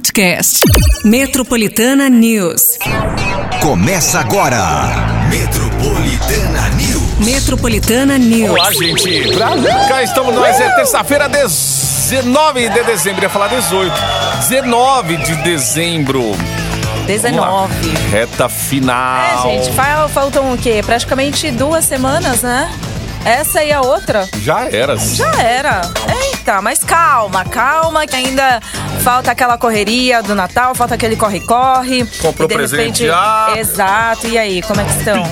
podcast. Metropolitana News. Começa agora. Metropolitana News. Metropolitana News. Olá, gente. Pra cá estamos nós. É terça-feira, 19 de dezembro. Ia falar 18. 19 de dezembro. 19. Reta final. É, gente, fal- faltam o quê? Praticamente duas semanas, né? Essa e a outra? Já era. Já era. Eita, mas calma, calma, que ainda falta aquela correria do Natal, falta aquele corre-corre. Comprou E de presente repente-. Exato, e aí, como é que estão?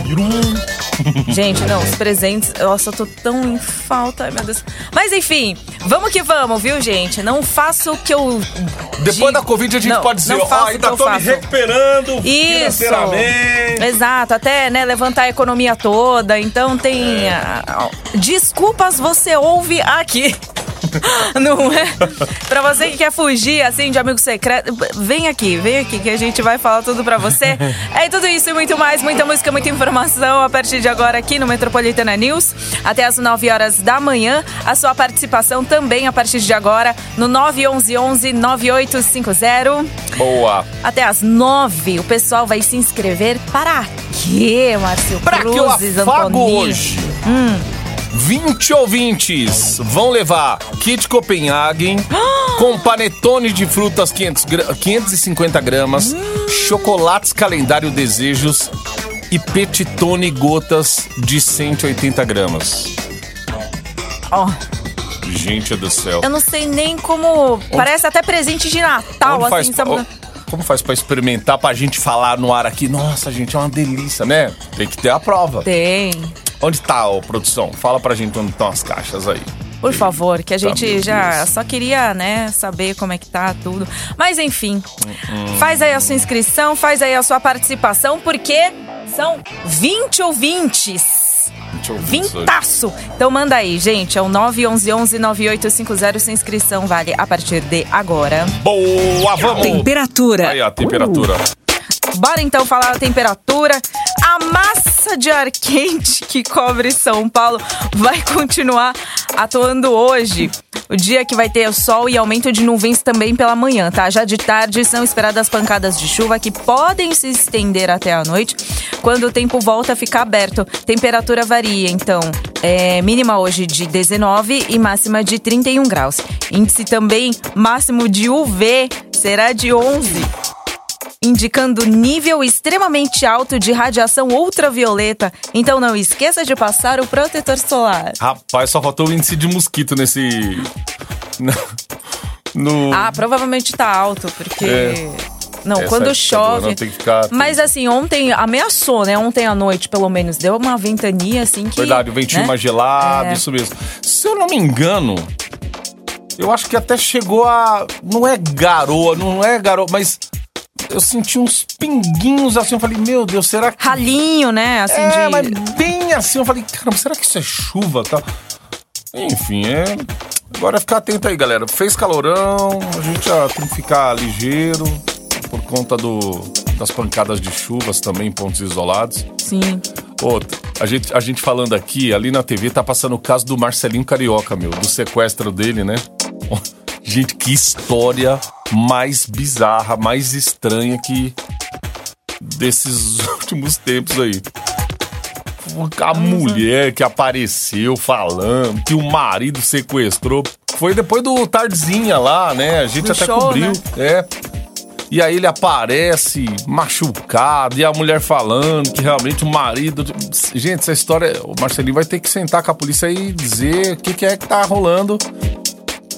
Gente, não, os presentes, nossa, eu tô tão em falta, ai meu Deus. Mas enfim, vamos que vamos, viu, gente? Não faço o que eu. Depois digo- da Covid a gente Não, pode dizer, ó, faço o ainda que eu tô me faço. recuperando Isso. financeiramente. Exato, até né, levantar a economia toda. Então tem. É. desculpas você ouve aqui. Não é? Pra você que quer fugir, assim, de amigo secreto, vem aqui, vem aqui que a gente vai falar tudo pra você. É tudo isso e muito mais, muita música, muita informação a partir de agora aqui no Metropolitana News. Até as 9 horas da manhã. A sua participação também a partir de agora no 911 9850. Boa. Até às nove, o pessoal vai se inscrever para quê, Márcio Pra que eu Cruzes, afago Antoninho? hoje? 20 ouvintes vão levar kit Copenhagen com panetone de frutas 500 gra- 550 gramas, chocolates calendário desejos e petitone gotas de 180 gramas. Ó, Gente do céu. eu não sei nem como... Parece até presente de Natal, Onde faz assim, pra- sabe? Como faz pra experimentar, pra gente falar no ar aqui? Nossa, gente, é uma delícia, né? Tem que ter a prova. Tem. Onde tá, ô, produção? Fala pra gente onde estão as caixas aí. Por favor, que a Tá, gente já Deus. só queria, né, saber como é que tá tudo. Mas enfim, Hum, faz aí a sua inscrição, faz aí a sua participação, porque são 20 ouvintes. Vintaço! Então manda aí, gente. É o 911-9850. Sua inscrição vale a partir de agora. Boa, vamos! Temperatura. Aí, a temperatura. Bora então falar a temperatura. A massa de ar quente que cobre São Paulo vai continuar atuando hoje. O dia que vai ter sol e aumento de nuvens também pela manhã, tá? Já de tarde são esperadas pancadas de chuva que podem se estender até a noite, quando o tempo volta a ficar aberto. Temperatura varia, então, é mínima hoje de 19 e máxima de 31 graus. Índice também máximo de UV será de 11 indicando nível extremamente alto de radiação ultravioleta. Então não esqueça de passar o protetor solar. Rapaz, só faltou o índice de mosquito nesse. No. Ah, provavelmente tá alto, porque. É. Não, Essa quando chove. que ficar- Mas assim, ontem ameaçou, né? Ontem à noite, pelo menos, deu uma ventania assim que. Verdade, o ventinho né? mais gelado, É. isso mesmo. Se eu não me engano, eu acho que até chegou a. Não é garoa, não é garoa, mas eu senti uns pinguinhos assim. Eu falei, meu Deus, será que. Ralinho, né? Assim, é, de. mas bem assim. Eu falei, caramba, será que isso é chuva tal? Enfim, é. Agora ficar atento aí, galera. Fez calorão, a gente já tem que ficar ligeiro por conta do, das pancadas de chuvas também em pontos isolados. Sim. Outra, a gente, a gente falando aqui, ali na TV tá passando o caso do Marcelinho Carioca, meu, do sequestro dele, né? Gente, que história mais bizarra, mais estranha que desses últimos tempos aí. A mulher que apareceu falando que o marido sequestrou. Foi depois do Tardezinha lá, né? A gente Do até show, cobriu. né? É. E aí ele aparece machucado e a mulher falando que realmente o marido. Gente, essa história. O Marcelinho vai ter que sentar com a polícia e dizer o que, que é que tá rolando.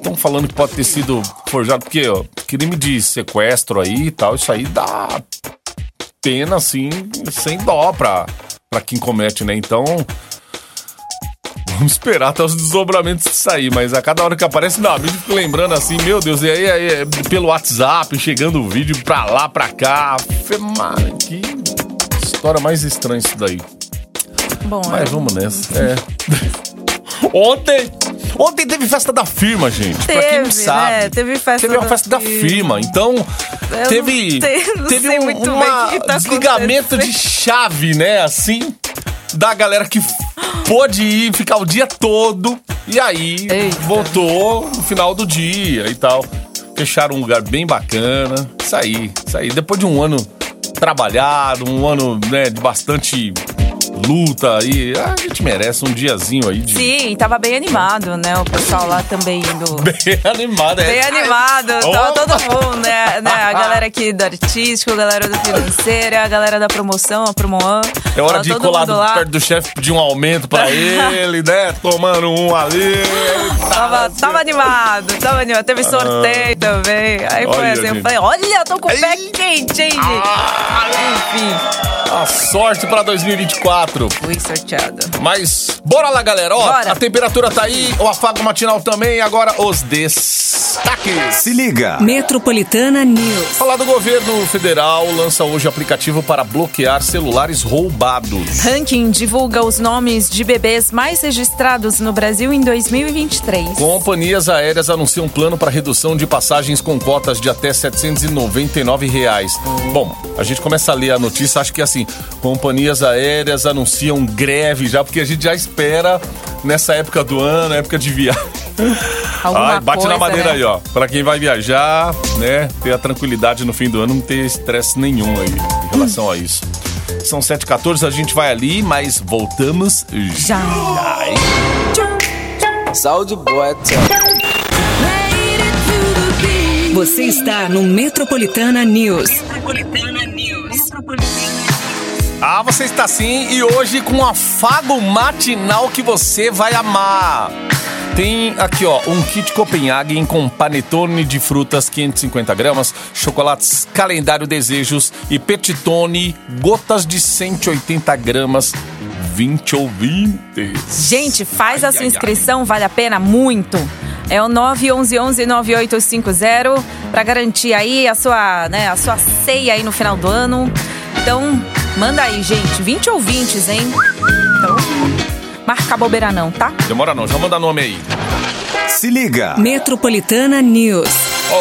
Estão falando que pode ter sido forjado, porque ó, crime de sequestro aí e tal, isso aí dá pena assim, sem dó pra, pra quem comete, né? Então. Vamos esperar até os desdobramentos sair, mas a cada hora que aparece na mídia, eu fico lembrando assim, meu Deus, e aí, aí é pelo WhatsApp, chegando o vídeo pra lá, pra cá. Mano, que história mais estranha isso daí. Bom, Mas é- vamos nessa. É. Ontem! Ontem teve festa da firma, gente. pra quem não Teve, sabe. né? Teve festa Teve uma festa da firma. firma. Então, Eu teve. não sei- não teve um uma tá desligamento de chave, né? Assim. Da galera que pôde ir, ficar o dia todo. E aí Eita. voltou no final do dia e tal. fecharam um lugar bem bacana. Isso aí, isso aí. Depois de um ano trabalhado, um ano né, de bastante luta aí, a gente merece um diazinho aí de. Sim, tava bem animado, né? O pessoal lá também indo. Bem animado, é. Bem animado, tava todo mundo, né? né? A galera aqui do artístico, a galera do financeiro, a galera da promoção, a Promoan. É hora Tava de todo colar do- perto do chefe pedir um aumento pra ele, né? Tomando um ali. Tava, tava animado, tava animado. Teve sorteio também. Aí foi Ah. Olha, assim, eu falei, olha, tô com o pé quente, hein, gente? Ah, Enfim, a sorte pra 2024. Fui sorteada. Mas bora lá, galera. Ó, Bora. a temperatura tá aí, o afago matinal também. Agora os destaques. Se liga. Metropolitana News. Falar do governo federal lança hoje aplicativo para bloquear celulares roubados. Ranking divulga os nomes de bebês mais registrados no Brasil em 2023. Companhias aéreas anunciam plano para redução de passagens com cotas de até 799 reais. Bom, a gente começa a ler a notícia, acho que assim, companhias aéreas anunciam greve já, porque a gente já espera nessa época do ano, época de viagem. Alguma Ai, bate na coisa, madeira né? aí, ó. Pra quem vai viajar, né, ter a tranquilidade no fim do ano, não ter estresse nenhum aí em relação a isso. São 7h14, a gente vai ali, mas voltamos Já. já. Saúde boa, Você está no Metropolitana News. Ah, você está sim e hoje com um afago matinal que você vai amar. Tem aqui, ó, um kit Copenhagen com panetone de frutas 550 gramas, chocolates calendário desejos e petitone gotas de 180 gramas, 20 ouvintes. Gente, faz a Ai, sua ai, inscrição, vale a pena muito. É o 911-9850 para garantir aí a sua, né, a sua ceia aí no final do ano. Então, manda aí, gente. 20 ouvintes, hein? Então, marca a bobeira não, tá? Demora não, já manda nome aí. Se liga. Metropolitana News.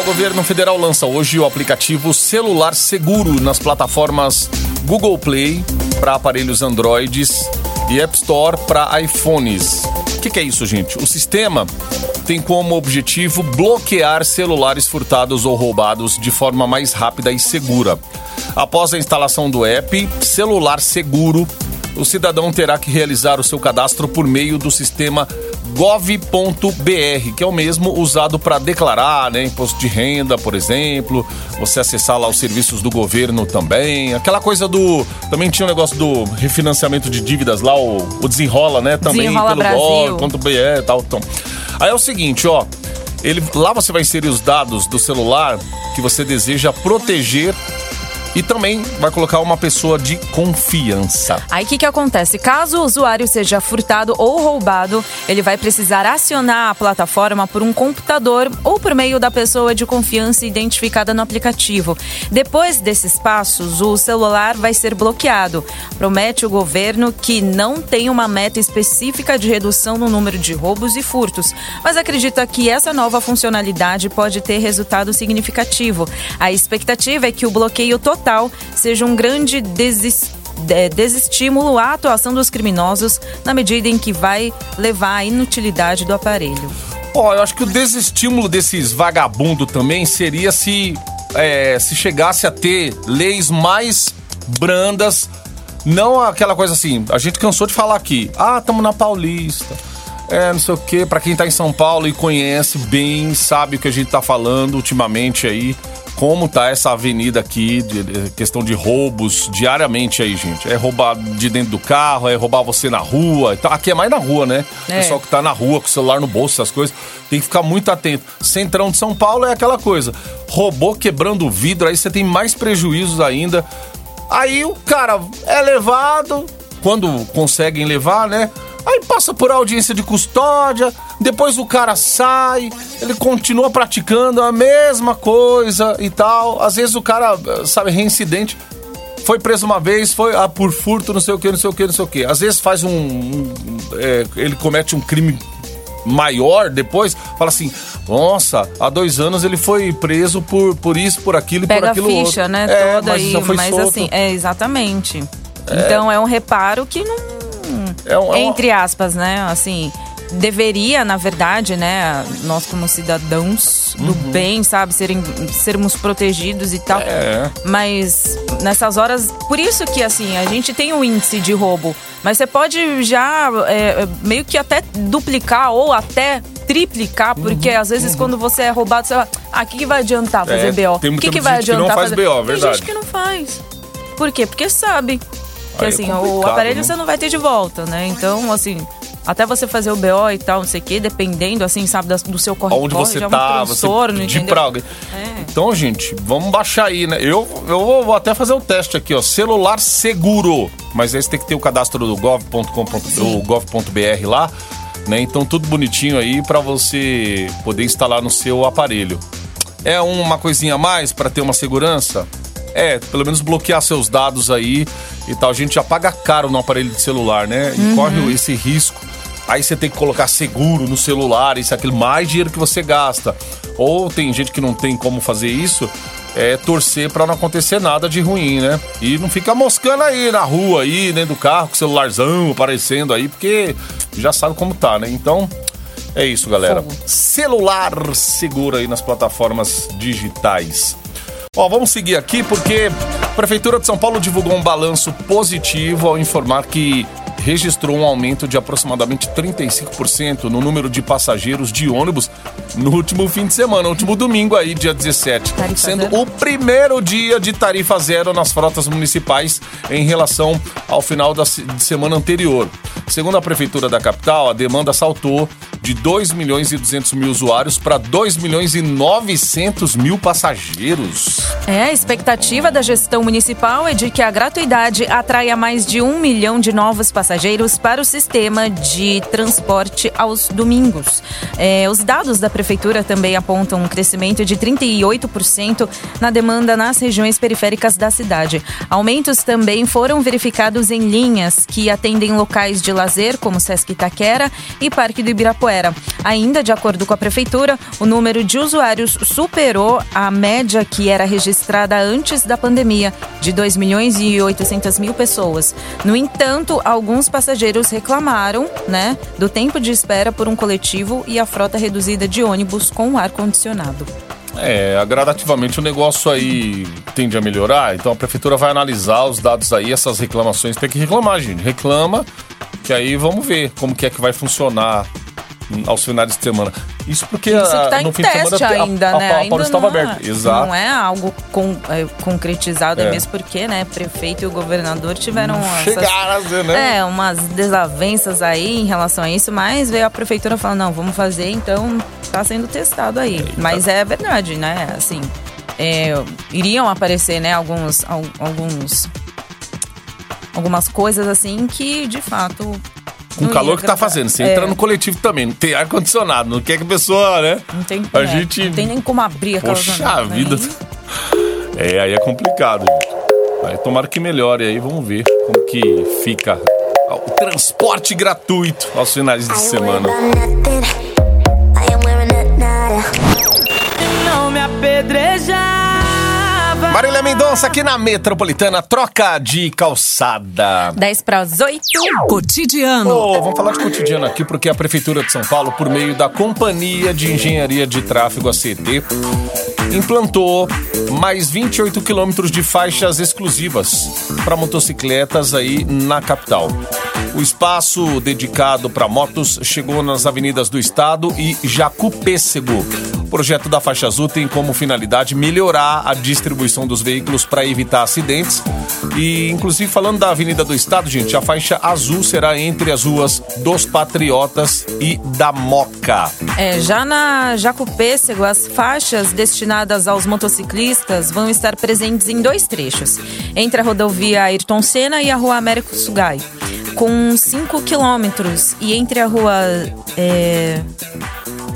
O governo federal lança hoje o aplicativo Celular Seguro nas plataformas Google Play para aparelhos Androids e App Store para iPhones. O que, que é isso, gente? O sistema tem como objetivo bloquear celulares furtados ou roubados de forma mais rápida e segura. Após a instalação do app Celular Seguro, o cidadão terá que realizar o seu cadastro por meio do sistema gov.br, que é o mesmo usado para declarar, né, imposto de renda, por exemplo, você acessar lá os serviços do governo também, aquela coisa do, também tinha o negócio do refinanciamento de dívidas lá, o, o desenrola, né, também Desenrola pelo gov.br e tal, então. Aí é o seguinte, ó, ele, lá você vai inserir os dados do celular que você deseja proteger e também vai colocar uma pessoa de confiança. Aí o que, que acontece? Caso o usuário seja furtado ou roubado, ele vai precisar acionar a plataforma por um computador ou por meio da pessoa de confiança identificada no aplicativo. Depois desses passos, o celular vai ser bloqueado. Promete o governo que não tem uma meta específica de redução no número de roubos e furtos, mas acredita que essa nova funcionalidade pode ter resultado significativo. A expectativa é que o bloqueio total seja um grande desestímulo à atuação dos criminosos na medida em que vai levar à inutilidade do aparelho. Ó, eu acho que o desestímulo desses vagabundo também seria se, é, se chegasse a ter leis mais brandas, não aquela coisa assim, a gente cansou de falar aqui, ah, estamos na Paulista, é, não sei o quê, pra quem tá em São Paulo e conhece bem, sabe o que a gente tá falando ultimamente aí, como tá essa avenida aqui, de, de- questão de roubos diariamente aí, gente. É roubar de dentro do carro, é roubar você na rua. Então, aqui é mais na rua, né? É. Pessoal que tá na rua com o celular no bolso, essas coisas, tem que ficar muito atento. Centrão de São Paulo é aquela coisa. Roubou quebrando o vidro, aí você tem mais prejuízos ainda. Aí o cara é levado, quando conseguem levar, né? Aí passa por audiência de custódia, depois o cara sai, ele continua praticando a mesma coisa e tal. Às vezes o cara, sabe, reincidente. Foi preso uma vez, foi ah, por furto, não sei o que, não sei o que, não sei o que. Às vezes faz um. um, é, ele comete um crime maior depois, fala assim: nossa, há dois anos ele foi preso por, por isso, por aquilo e por Pega a aquilo ficha, outro. né? É, toda mas aí, mas solto. assim, é exatamente. Então é um reparo que não É um- é um- entre aspas, né? Assim, deveria, na verdade, né, nós como cidadãos do bem, sabe, serem, sermos protegidos e tal. É. Mas nessas horas, por isso que assim, a gente tem um índice de roubo, mas você pode já é, meio que até duplicar ou até triplicar, porque às vezes quando você é roubado, você fala, ah, o que, que vai adiantar fazer É, BO? tem O que, muita que vai gente que não adiantar faz fazer? BO, Tem verdade. gente que não faz. Por quê? Porque sabe que Aí é assim, o complicado, aparelho né? você não vai ter de volta, né? Então, assim, até você fazer o BO e tal, não sei o quê, dependendo, assim, sabe, do seu corre Onde você já é um tá, você transtorno, pedir entendeu? pra alguém. É. Então, gente, vamos baixar aí, né? Eu, eu vou até fazer o teste aqui, ó. Celular seguro. Mas aí você tem que ter o cadastro do gov.com.br o gov.br lá, né? Então, tudo bonitinho aí pra você poder instalar no seu aparelho. É uma coisinha a mais pra ter uma segurança? É, pelo menos bloquear seus dados aí e tal. A gente já paga caro no aparelho de celular, né? E corre esse risco. Aí você tem que colocar seguro no celular, isso, aquilo, mais dinheiro que você gasta. Ou tem gente que não tem como fazer isso, é torcer pra não acontecer nada de ruim, né? E não fica moscando aí na rua, aí, dentro do carro, com o celularzão aparecendo aí, porque já sabe como tá, né? Então, é isso, galera. Fogo. Celular seguro aí nas plataformas digitais. Ó, vamos seguir aqui porque a Prefeitura de São Paulo divulgou um balanço positivo ao informar que registrou um aumento de aproximadamente 35% no número de passageiros de ônibus no último fim de semana, no último domingo aí, dia 17, Tarifa sendo zero. o primeiro dia de tarifa zero nas frotas municipais em relação ao final da semana anterior. Segundo a Prefeitura da capital, a demanda saltou de 2 milhões e 200 mil usuários para 2 milhões e 900 mil passageiros. É, a expectativa da gestão municipal é de que a gratuidade atraia mais de um milhão de novos passageiros para o sistema de transporte aos domingos. É, os dados da prefeitura também apontam um crescimento de 38% na demanda nas regiões periféricas da cidade. Aumentos também foram verificados em linhas que atendem locais de lazer, como Sesc Itaquera e Parque do Ibirapuera. Ainda, de acordo com a prefeitura, o número de usuários superou a média que era registrada antes da pandemia, de 2 milhões e 800 mil pessoas. No entanto, alguns passageiros reclamaram, né, do tempo de espera por um coletivo e a frota reduzida de ônibus com ar-condicionado. É, gradativamente o negócio aí tende a melhorar, então a prefeitura vai analisar os dados aí, essas reclamações, tem que reclamar, gente. Reclama, que aí vamos ver como que é que vai funcionar aos finais de semana. Isso porque Isso ah, está no fim de semana a- ainda, a, né? a, a ainda Paulista estava não é- aberta. Exato. Não é algo con- é, concretizado, é. É. mesmo porque, né, prefeito e o governador tiveram essas- Chegaram a né? É, umas desavenças aí em relação a isso, mas veio a prefeitura falando, não, vamos fazer, então tá sendo testado aí. Mas é verdade, né? Assim, é, iriam aparecer, né, alguns, al- alguns. Algumas coisas assim que, de fato. Com o calor que tá fazendo. Você É, entra no coletivo também, não tem ar-condicionado, não quer que a pessoa, né? Não tem, A é, gente. não tem nem como abrir aquela Poxa janela, né? vida. É, aí é complicado, gente. Aí tomara que melhore aí, vamos ver como que fica o transporte gratuito aos finais de semana. Não me apedrejava. Marília Mendonça aqui na Metropolitana, troca de calçada. 10 para as 8. Cotidiano. Ô, vamos falar de cotidiano aqui, porque a Prefeitura de São Paulo, por meio da Companhia de Engenharia de Tráfego, a CT, implantou mais 28 quilômetros de faixas exclusivas para motocicletas aí na capital. O espaço dedicado para motos chegou nas avenidas do estado e Jacupêssego. O projeto da faixa azul tem como finalidade melhorar a distribuição dos veículos para evitar acidentes. E, inclusive, falando da Avenida do Estado, gente, a faixa azul será entre as ruas dos Patriotas e da Moca. É, já na Jacupêssego, as faixas destinadas aos motociclistas vão estar presentes em dois trechos, entre a rodovia Ayrton Senna e a rua Américo Sugai, com 5 quilômetros, e entre a rua é,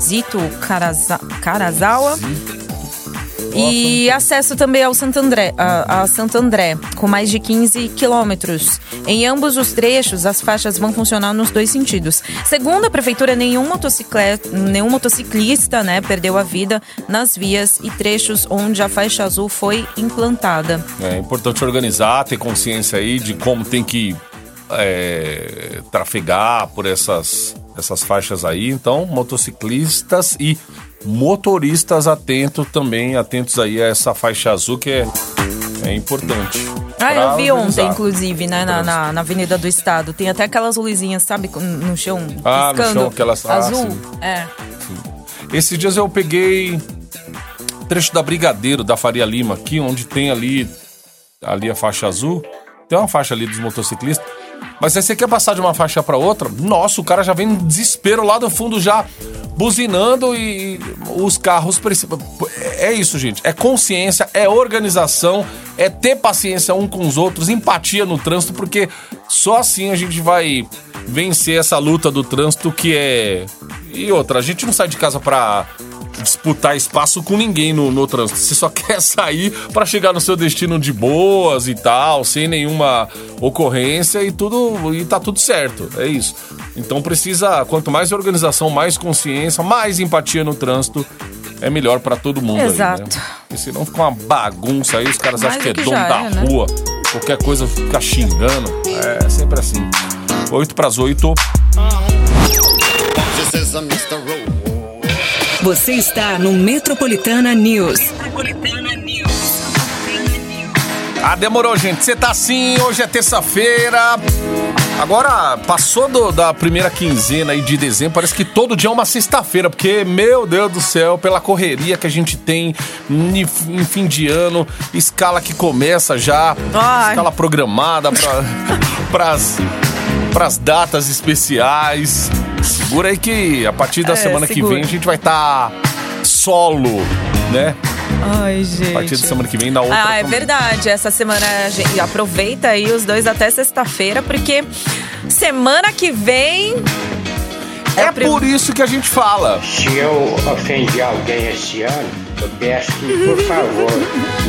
Zito Caraza, Carazawa e acesso também ao Santo André, a, a Santo André, com mais de 15 quilômetros. Em ambos os trechos, as faixas vão funcionar nos dois sentidos. Segundo a prefeitura, nenhum, motocicleta, nenhum motociclista né, perdeu a vida nas vias e trechos onde a faixa azul foi implantada. É importante organizar, ter consciência aí de como tem que é, trafegar por essas essas faixas aí. Então, motociclistas e motoristas atentos também, atentos aí a essa faixa azul que é, é importante. Ah, eu vi organizar. ontem, inclusive, né, na, na, na Avenida do Estado. Tem até aquelas luzinhas, sabe, no chão, Ah, no piscando, chão, aquelas- ah, azul. sim. é. Esses dias eu peguei trecho da Brigadeiro, da Faria Lima, aqui, onde tem ali, ali a faixa azul. Tem uma faixa ali dos motociclistas. Mas aí você quer passar de uma faixa pra outra, nossa, o cara já vem no desespero lá do fundo já buzinando e os carros precisam. É isso, gente. É consciência, é organização, é ter paciência um com os outros, empatia no trânsito, porque só assim a gente vai vencer essa luta do trânsito que é. E outra, a gente não sai de casa pra disputar espaço com ninguém no, no trânsito. Você só quer sair pra chegar no seu destino de boas e tal, sem nenhuma ocorrência e tudo e tá tudo certo. É isso. Então precisa, quanto mais organização, mais consciência, mais empatia no trânsito, é melhor pra todo mundo aí, Exato. né? Porque senão fica uma bagunça aí, os caras Mais acham que é dono da é, né? rua. Qualquer coisa fica xingando. É sempre assim. 8 pras 8. Você está no Metropolitana News. Ah, demorou, gente. Você tá assim, hoje é terça-feira. Agora, passou do- da primeira quinzena aí de dezembro, parece que todo dia é uma sexta-feira, porque, meu Deus do céu, pela correria que a gente tem em, em fim de ano, escala que começa já, Ai. escala programada pra, pras, pras datas especiais. Segura aí que a partir da É, semana que segura. vem a gente vai estar solo, né? Ai, gente. A partir da semana que vem, na outra. Ah, é também. verdade. Essa semana, gente, aproveita aí os dois até sexta-feira, porque semana que vem. É prim- por isso que a gente fala. Se eu ofendi alguém esse ano, eu peço que, por favor,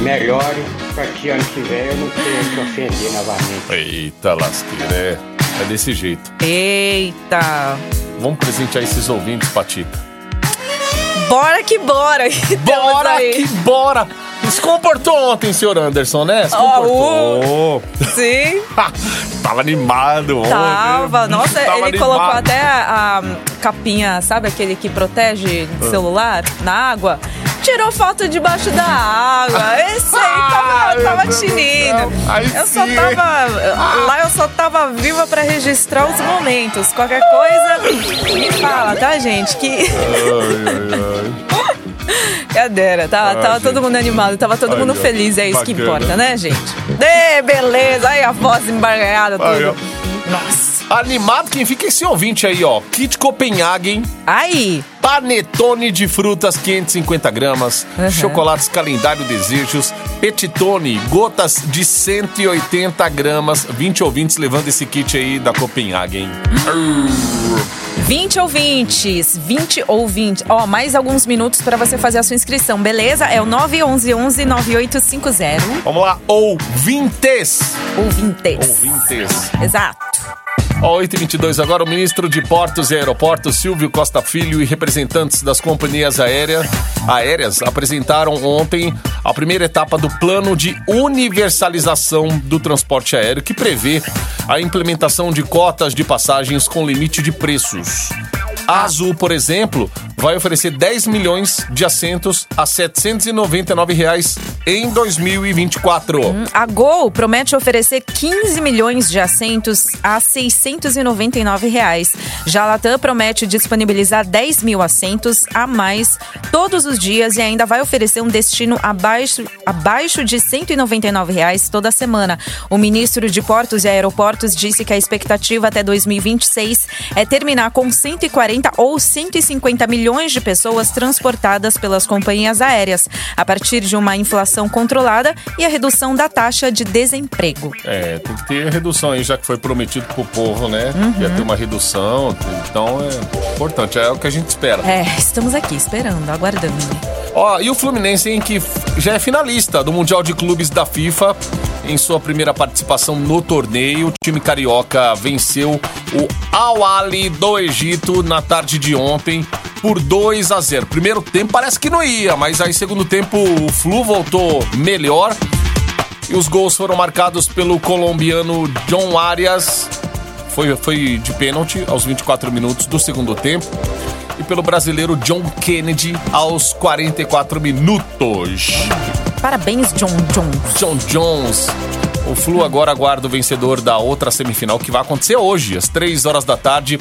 melhore para que ano que vem eu não tenha que ofender novamente. Eita, lasqueira, é, é desse jeito. Eita! Vamos presentear esses ouvintes, Patita. Bora que bora! que Bora que bora! Se comportou ontem, senhor Anderson, né? Se comportou. Sim, Tava animado ontem. tava. Nossa, tava ele colocou animado. até a, a capinha, sabe aquele que protege Ah. celular na água? Tirou foto debaixo da água. Esse aí Ai, tava, tava tinindo. Eu só tava. Lá eu só tava viva pra registrar os momentos. Qualquer coisa, me fala, tá, gente? Que. Cadeira, tá, Ah, tava todo mundo animado, tava todo Aí, mundo feliz, é isso que bacana. importa, né, gente? Dê, beleza, aí a voz embargada, tudo. Nossa. Animado quem fica esse ouvinte aí, ó. Kit Copenhagen, Aí, Panetone de frutas 550 gramas, Uhum. chocolates calendário desejos, Petitone, gotas de 180 gramas, 20 ouvintes levando esse kit aí da Copenhagen. 20 ouvintes, 20 ouvintes. Ó, mais alguns minutos pra você fazer a sua inscrição, beleza? É o 911-9850. Vamos lá, ouvintes! Ouvintes. Ouvintes. Exato. Ó, 8h22 agora, o ministro de Portos e Aeroportos, Silvio Costa Filho, e representantes das companhias aéreas, aéreas apresentaram ontem a primeira etapa do plano de universalização do transporte aéreo, que prevê a implementação de cotas de passagens com limite de preços. A Azul, por exemplo, vai oferecer 10 milhões de assentos a 799 reais em 2024. A Gol promete oferecer 15 milhões de assentos a 699 reais. Já a Latam promete disponibilizar 10 mil assentos a mais todos os dias e ainda vai oferecer um destino abaixo, abaixo de 199 reais toda semana. O ministro de Portos e Aeroportos disse que a expectativa até 2026 é terminar com 140 ou 150 milhões de pessoas transportadas pelas companhias aéreas, a partir de uma inflação controlada e a redução da taxa de desemprego. É, tem que ter redução aí, já que foi prometido pro povo, né? Uhum. Ia ter uma redução, então é importante, é o que a gente espera. É, estamos aqui esperando, aguardando. Ó, e o Fluminense, hein, que já é finalista do Mundial de Clubes da FIFA em sua primeira participação no torneio. O time carioca venceu o Al Ali do Egito na tarde de ontem por 2 a 0. Primeiro tempo parece que não ia, mas aí segundo tempo o Flu voltou melhor. E os gols foram marcados pelo colombiano John Arias, foi, foi de pênalti aos 24 minutos do segundo tempo. E pelo brasileiro John Kennedy aos 44 minutos. Parabéns, John Jones. John Jones. O Flu agora aguarda o vencedor da outra semifinal que vai acontecer hoje, às 3 horas da tarde,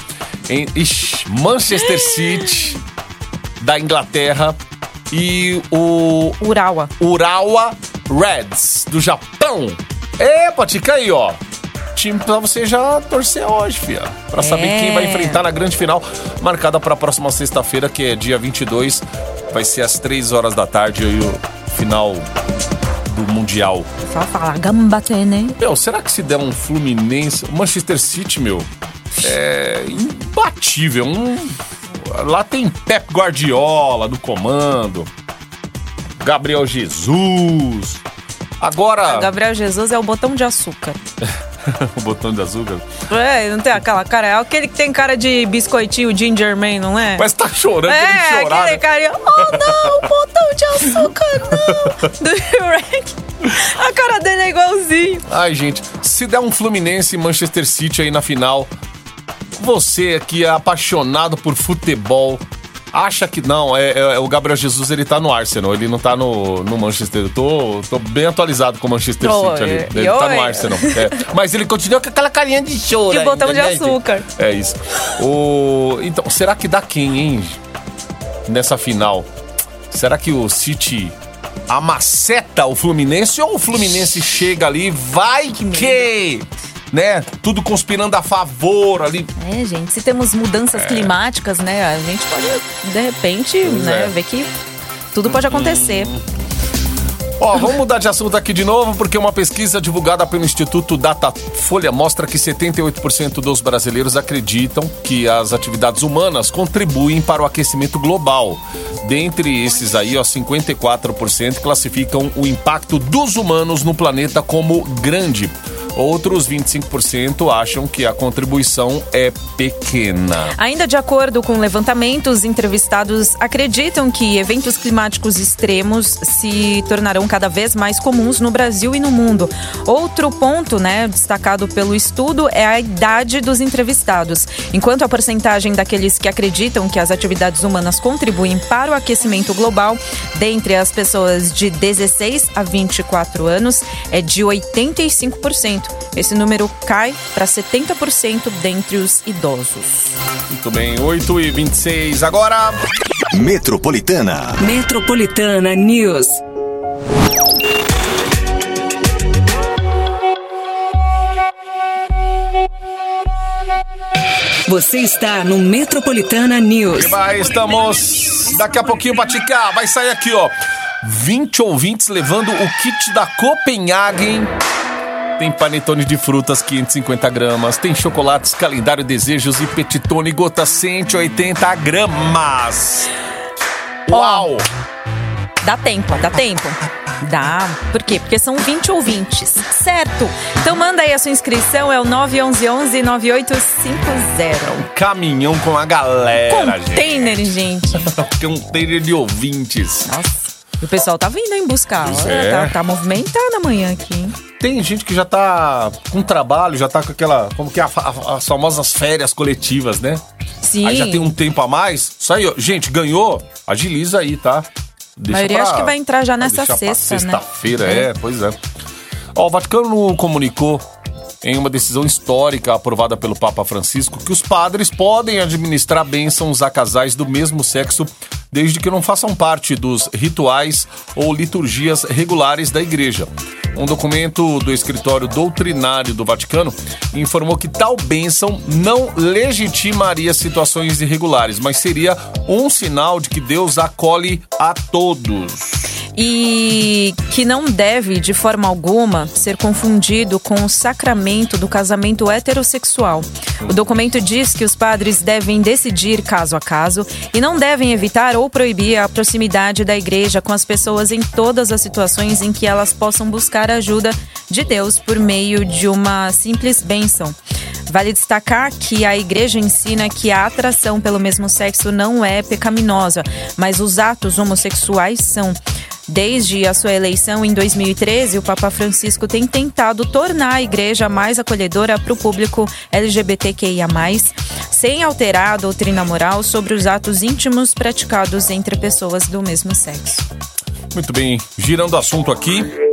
em ixi, Manchester City, da Inglaterra, e o Urawa. Urawa Reds, do Japão. Epa, tica aí, ó. Time pra você já torcer hoje, fia. Pra saber É. quem vai enfrentar na grande final, marcada pra próxima sexta-feira, que é dia 22. Vai ser às 3 horas da tarde aí o final do Mundial. Só falar gambatene. Meu, será que se der um Fluminense. O Manchester City, meu, é imbatível. Um, lá tem Pep Guardiola no comando, Gabriel Jesus. Agora. Gabriel Jesus é o botão de açúcar. o botão de açúcar. É, não tem aquela cara. É aquele que tem cara de biscoitinho Ginger Man, não é? Mas tá chorando, querendo é, chorar. aquele né? carinha. Oh não, botão de açúcar, não! Do Shrek. A cara dele é igualzinho. Ai, gente, se der um Fluminense e Manchester City aí na final, você que é apaixonado por futebol, acha que não, é, é- o Gabriel Jesus ele tá no Arsenal, ele não tá no, no Manchester. Eu tô, tô bem atualizado com o Manchester Oi, City ali. Ele oi. tá no Arsenal. é. Mas ele continua com aquela carinha de choro. De botão de né, açúcar. É isso. O, então, será que dá quem, hein? Nessa final? Será que o City amaceta o Fluminense ou o Fluminense chega ali, vai que, né? Tudo conspirando a favor ali. É, gente, se temos mudanças climáticas, né? A gente pode, de repente, né, é. ver que tudo pode acontecer. Ó, vamos mudar de assunto aqui de novo, porque uma pesquisa divulgada pelo Instituto Datafolha mostra que 78% dos brasileiros acreditam que as atividades humanas contribuem para o aquecimento global. Dentre esses aí, ó, 54% classificam o impacto dos humanos no planeta como grande. Outros 25% acham que a contribuição é pequena. Ainda de acordo com levantamentos, entrevistados acreditam que eventos climáticos extremos se tornarão cada vez mais comuns no Brasil e no mundo. Outro ponto, né, destacado pelo estudo é a idade dos entrevistados. Enquanto a porcentagem daqueles que acreditam que as atividades humanas contribuem para o aquecimento global, dentre as pessoas de 16 a 24 anos, é de 85%. Esse número cai para 70% dentre os idosos. Muito bem, 8 e 26 agora. Metropolitana. Metropolitana News. Você está no Metropolitana News. Vai, estamos daqui a pouquinho pra ticar. Vai sair aqui, ó. 20 ouvintes levando o kit da Copenhagen. Tem panetone de frutas 550 gramas, tem chocolates, calendário desejos e petitone gota 180 gramas. Uau! Dá tempo, dá tempo. Dá. Por quê? Porque são 20 ouvintes. Certo. Então manda aí a sua inscrição, é o 911 9850. Caminhão com a galera, gente. Container, gente. Container de ouvintes. Nossa. E o pessoal tá vindo aí buscar. Olha, é. tá, tá movimentado amanhã aqui, hein? Tem gente que já tá com trabalho, já tá com aquela. Como que é a a- as famosas férias coletivas, né? Sim. Aí já tem um tempo a mais. Isso aí, ó. Gente, ganhou? Agiliza aí, tá? Deixa maioria acho que vai entrar já nessa pra sexta, né? Sexta-feira, é, pois é. Ó, o Vaticano comunicou em uma decisão histórica aprovada pelo Papa Francisco que os padres podem administrar bênçãos a casais do mesmo sexo desde que não façam parte dos rituais ou liturgias regulares da igreja. Um documento do escritório doutrinário do Vaticano informou que tal bênção não legitimaria situações irregulares, mas seria um sinal de que Deus acolhe a todos. e que não deve, de forma alguma, ser confundido com o sacramento do casamento heterossexual. O documento diz que os padres devem decidir caso a caso e não devem evitar ou proibir a proximidade da igreja com as pessoas em todas as situações em que elas possam buscar a ajuda de Deus por meio de uma simples bênção. Vale destacar que a igreja ensina que a atração pelo mesmo sexo não é pecaminosa, mas os atos homossexuais são. Desde a sua eleição em 2013, o Papa Francisco tem tentado tornar a igreja mais acolhedora para o público LGBTQIA, sem alterar a doutrina moral sobre os atos íntimos praticados entre pessoas do mesmo sexo. Muito bem, girando o assunto aqui.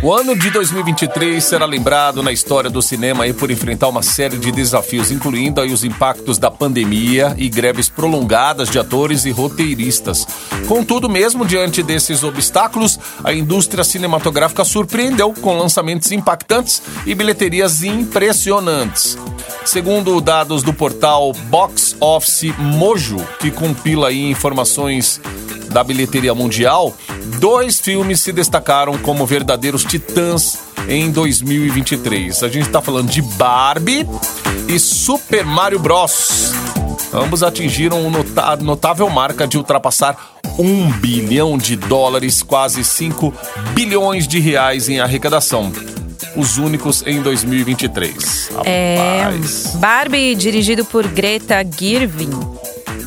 O ano de 2023 será lembrado na história do cinema por enfrentar uma série de desafios, incluindo aí os impactos da pandemia e greves prolongadas de atores e roteiristas. Contudo, mesmo diante desses obstáculos, a indústria cinematográfica surpreendeu com lançamentos impactantes e bilheterias impressionantes. Segundo dados do portal Box Office Mojo, que compila aí informações da bilheteria mundial, dois filmes se destacaram como verdadeiros titãs em 2023. A gente está falando de Barbie e Super Mario Bros. Ambos atingiram a notável marca de ultrapassar um bilhão de dólares, quase 5 bilhões de reais em arrecadação os únicos em 2023. É, Barbie, dirigido por Greta Gerwig,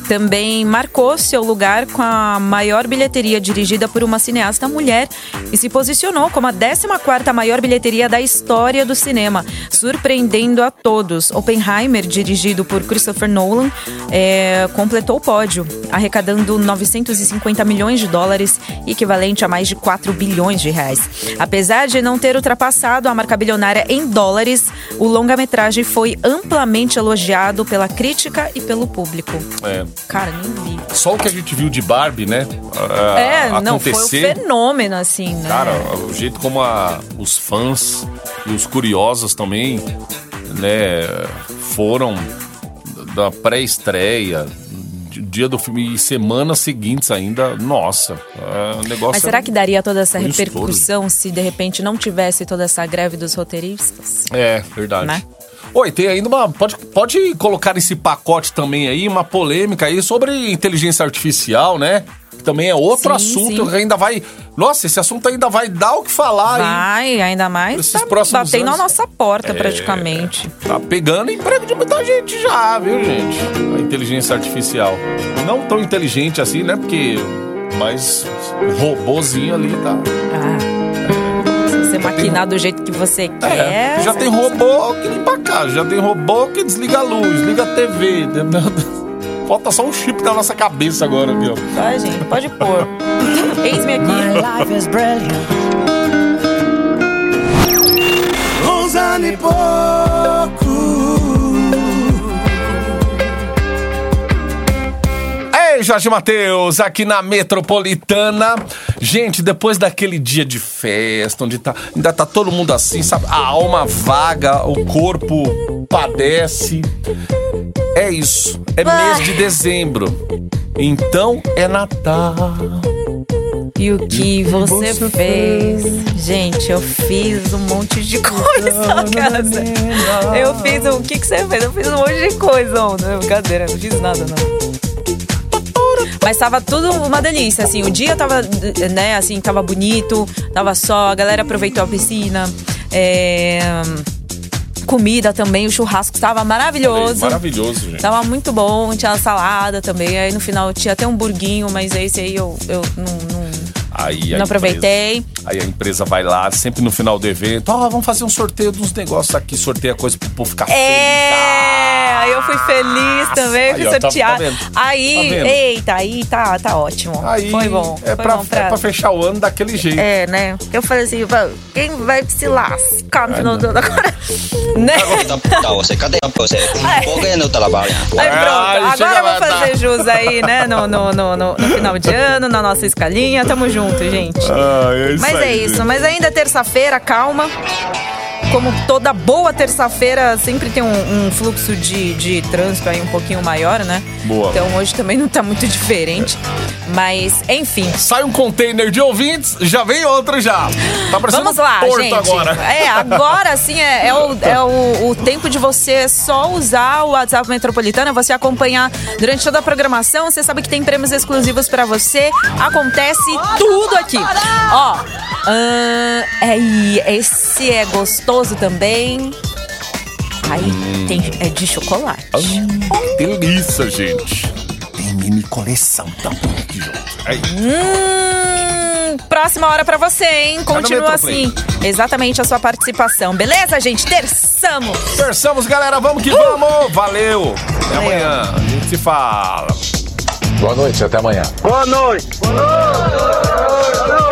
também marcou seu lugar com a maior bilheteria dirigida por uma cineasta mulher e se posicionou como a 14ª maior bilheteria da história do cinema, surpreendendo a todos. Oppenheimer, dirigido por Christopher Nolan, é, completou o pódio, arrecadando 950 milhões de dólares, equivalente a mais de 4 bilhões de reais. Apesar de não ter ultrapassado a marca bilionária em dólares, o longa-metragem foi amplamente elogiado pela crítica e pelo público. É. Cara, nem vi. Só o que a gente viu de Barbie, né? Uh, é, não, foi um fenômeno, assim, né? Cara, o jeito como a, os fãs e os curiosos também, né, foram da pré-estreia, dia do filme e semanas seguintes ainda, nossa, é negócio. Mas será que daria toda essa repercussão se de repente não tivesse toda essa greve dos roteiristas? É, verdade. Né? Oi, tem ainda uma. Pode, pode colocar nesse pacote também aí uma polêmica aí sobre inteligência artificial, né? Que também é outro sim, assunto sim. que ainda vai. Nossa, esse assunto ainda vai dar o que falar vai, aí. ainda mais. Esses tá próximos batendo anos. na nossa porta, é, praticamente. Tá pegando emprego de muita gente já, viu, gente? A inteligência artificial. Não tão inteligente assim, né? Porque. Mas robôzinho ali tá. Ah maquinar do jeito que você quer. É, já tem robô que limpa a casa, já tem robô que desliga a luz, liga a TV. Falta só um chip na nossa cabeça agora, viu? Tá, gente, pode pôr. Eis-me aqui. My life is brilliant. Rosane Jorge Matheus, aqui na Metropolitana. Gente, depois daquele dia de festa, onde tá, ainda tá todo mundo assim, sabe? A alma vaga, o corpo padece. É isso. É mês de dezembro. Então é Natal. E o que você, você fez? fez? Gente, eu fiz um monte de coisa, casa. Eu fiz o que, que você fez? Eu fiz um monte de coisa, é brincadeira, não fiz nada, não. Mas tava tudo uma delícia, assim. O dia tava, né, assim, tava bonito, tava só, a galera aproveitou a piscina. É comida também, o churrasco estava maravilhoso. Maravilhoso, gente. Tava muito bom, tinha salada também. Aí no final tinha até um burguinho, mas esse aí eu, eu não, não, aí não aproveitei. Aí a empresa vai lá, sempre no final do evento, ó, oh, vamos fazer um sorteio dos negócios aqui, sorteia coisa pro povo ficar é... feliz. Aí eu fui feliz também, fui sortear. Tá, tá aí, tá eita, aí tá, tá ótimo. Aí foi bom. É, foi pra, bom pra... é pra fechar o ano daquele jeito. É, né? Eu falei assim, quem vai se lascar no final do ano agora? Né? Cadê você? Aí pronto, agora eu vou fazer jus aí, né? No, no, no, no, final de ano, na nossa escalinha. Tamo junto, gente. Ah, é mas aí, é isso, mas ainda é terça-feira, calma como toda boa terça-feira, sempre tem um, um, fluxo de, de trânsito aí um pouquinho maior, né? Boa. Então hoje também não tá muito diferente. Mas, enfim. Sai um container de ouvintes, já vem outro já. Tá parecendo Vamos lá, porto gente. agora. É, agora sim é, é, o, é o, o, tempo de você só usar o WhatsApp Metropolitana, você acompanhar durante toda a programação. Você sabe que tem prêmios exclusivos para você. Acontece tudo aqui. Ó, uh, é, esse é gostoso também. Aí hum. tem, é de chocolate. Ah, delícia, gente. Tem mini coleção também aqui, gente. Hum, próxima hora pra você, hein? Continua assim. Exatamente a sua participação. Beleza, gente? Terçamos. Conversamos, galera. Vamos que vamos. Valeu. Até amanhã. A gente se fala. Boa noite, até amanhã. Boa noite. Metropolitana News.